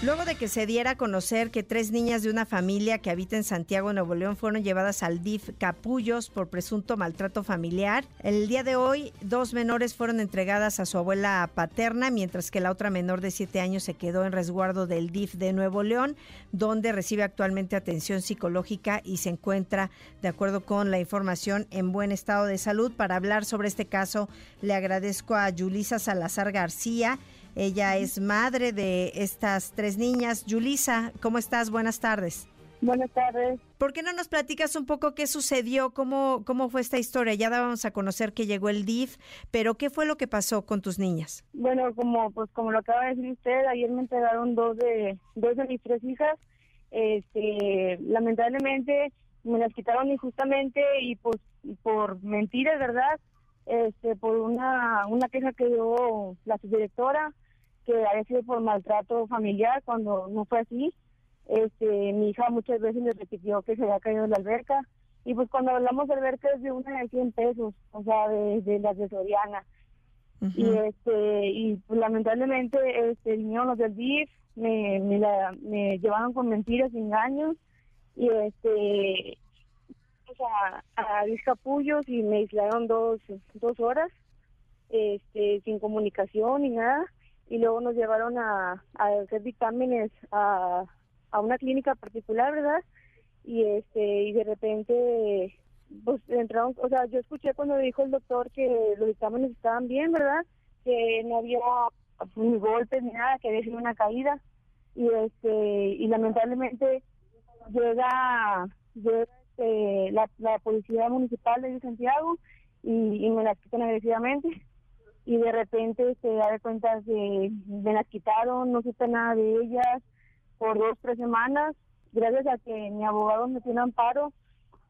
Luego de que se diera a conocer que tres niñas de una familia que habita en Santiago, Nuevo León, fueron llevadas al DIF Capullos por presunto maltrato familiar, el día de hoy dos menores fueron entregadas a su abuela paterna, mientras que la otra menor de siete años se quedó en resguardo del DIF de Nuevo León, donde recibe actualmente atención psicológica y se encuentra, de acuerdo con la información, en buen estado de salud. Para hablar sobre este caso, le agradezco a Yulisa Salazar García. Ella es madre de estas tres niñas. Yulisa, ¿cómo estás? Buenas tardes. Buenas tardes. ¿Por qué no nos platicas un poco qué sucedió, cómo, cómo fue esta historia? Ya dábamos a conocer que llegó el DIF, pero ¿qué fue lo que pasó con tus niñas? Bueno, como pues como lo acaba de decir usted, ayer me entregaron dos de dos de mis tres hijas. Este, lamentablemente me las quitaron injustamente y pues por mentiras, ¿verdad? Este, por una una queja que dio la subdirectora que había sido por maltrato familiar cuando no fue así. Este, mi hija muchas veces le repitió que se había caído de la alberca. Y pues cuando hablamos de alberca es de una de 100 pesos, o sea, de, de las de Soriana. Y este y pues, lamentablemente este, vinieron los del DIF, me, me, la, me llevaron con mentiras, engaños, y este sea, a Capullos y me aislaron dos, dos horas este sin comunicación ni nada y luego nos llevaron a, hacer dictámenes a, a una clínica particular, ¿verdad? Y este y de repente pues entramos, o sea, yo escuché cuando dijo el doctor que los dictámenes estaban bien, ¿verdad? Que no había ni golpes ni nada, que había sido una caída y este y lamentablemente llega, llega este, la, la policía municipal de Santiago y, y me la quitan agresivamente. Y de repente se da de cuenta que me las quitaron, no supe nada de ellas por dos, tres semanas, gracias a que mi abogado metió un amparo,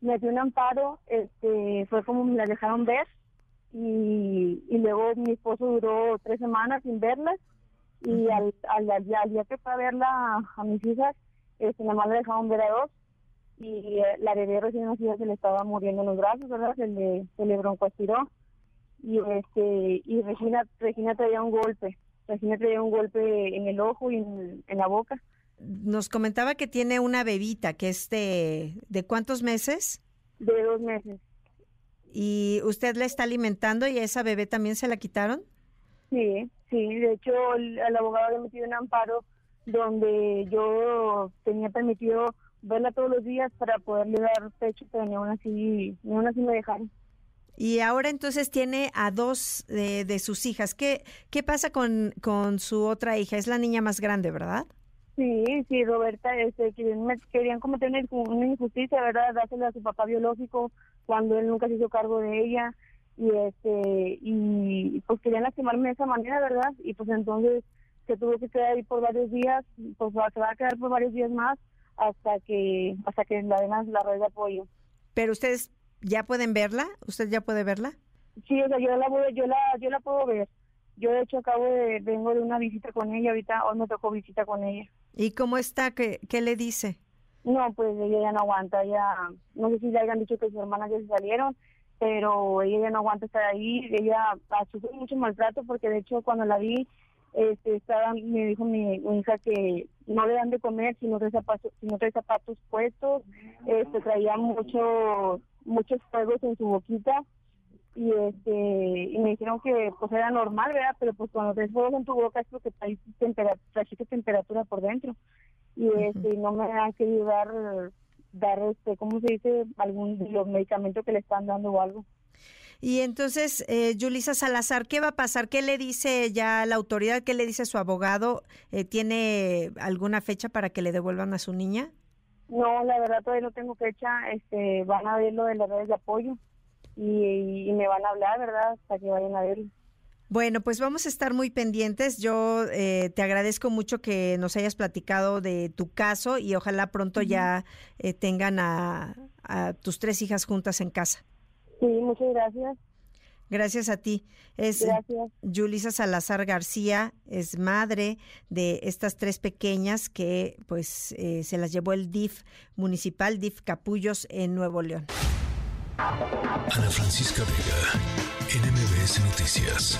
metió un amparo, este, fue como me las dejaron ver. Y, y luego mi esposo duró tres semanas sin verlas y al, al, al, día que fue a verla a, mis hijas, este, nada más le dejaron ver a dos y eh, la bebé recién nacida se le estaba muriendo en los brazos, ¿verdad? Se le, se le broncoaspiró. Y este y Regina Regina traía un golpe Regina traía un golpe en el ojo y en, la boca. Nos comentaba que tiene una bebita que es de de cuántos meses de dos meses. Y usted la está alimentando y a esa bebé también se la quitaron sí sí de hecho el, abogado le metido un amparo donde yo tenía permitido verla todos los días para poderle dar pecho pero ni aún así ni aún así me dejaron y ahora entonces tiene a dos de, sus hijas. ¿Qué, qué pasa con, con su otra hija? Es la niña más grande, ¿verdad? Sí, sí, Roberta, este, querían, cometer una injusticia, ¿verdad? Dársela a su papá biológico cuando él nunca se hizo cargo de ella y este y pues querían lastimarme de esa manera, ¿verdad? Y pues entonces se tuvo que quedar ahí por varios días, pues se va a quedar por varios días más hasta que hasta que la demás la red de apoyo. Pero ustedes ¿Ya pueden verla? ¿Usted ya puede verla? Sí, o sea, yo la, yo la, yo la puedo ver. Yo de hecho acabo de, vengo de una visita con ella, ahorita hoy me tocó visita con ella. ¿Y cómo está? ¿Qué, qué le dice? No, pues ella ya no aguanta, ya, no sé si le hayan dicho que sus hermanas ya se salieron, pero ella ya no aguanta estar ahí, ella sufrido mucho maltrato porque de hecho cuando la vi, este, estaba, me dijo mi, hija que no le dan de comer si no trae zapatos, si no trae zapatos puestos, este, traía mucho muchos fuegos en su boquita y este y me dijeron que pues era normal, ¿verdad? Pero pues cuando traes fuegos en tu boca es porque traes temperatura, temperatura por dentro y este no me han querido dar dar este cómo se dice algún de los medicamentos que le están dando o algo. Y entonces, eh, Yulisa Salazar, ¿qué va a pasar? ¿Qué le dice ya la autoridad? ¿Qué le dice su abogado? Eh, ¿Tiene alguna fecha para que le devuelvan a su niña? No, la verdad todavía no tengo fecha. Este, van a ver lo de las redes de apoyo y, me van a hablar, ¿verdad? Hasta que vayan a verlo. Bueno, pues vamos a estar muy pendientes. Yo eh, te agradezco mucho que nos hayas platicado de tu caso y ojalá pronto ya eh, tengan a, a tus tres hijas juntas en casa. Sí, muchas gracias. Gracias a ti. Es Yulisa Salazar García, es madre de estas tres pequeñas que pues eh, se las llevó el DIF municipal, DIF Capullos en Nuevo León. Ana Francisca Vega, NMBS. Noticias.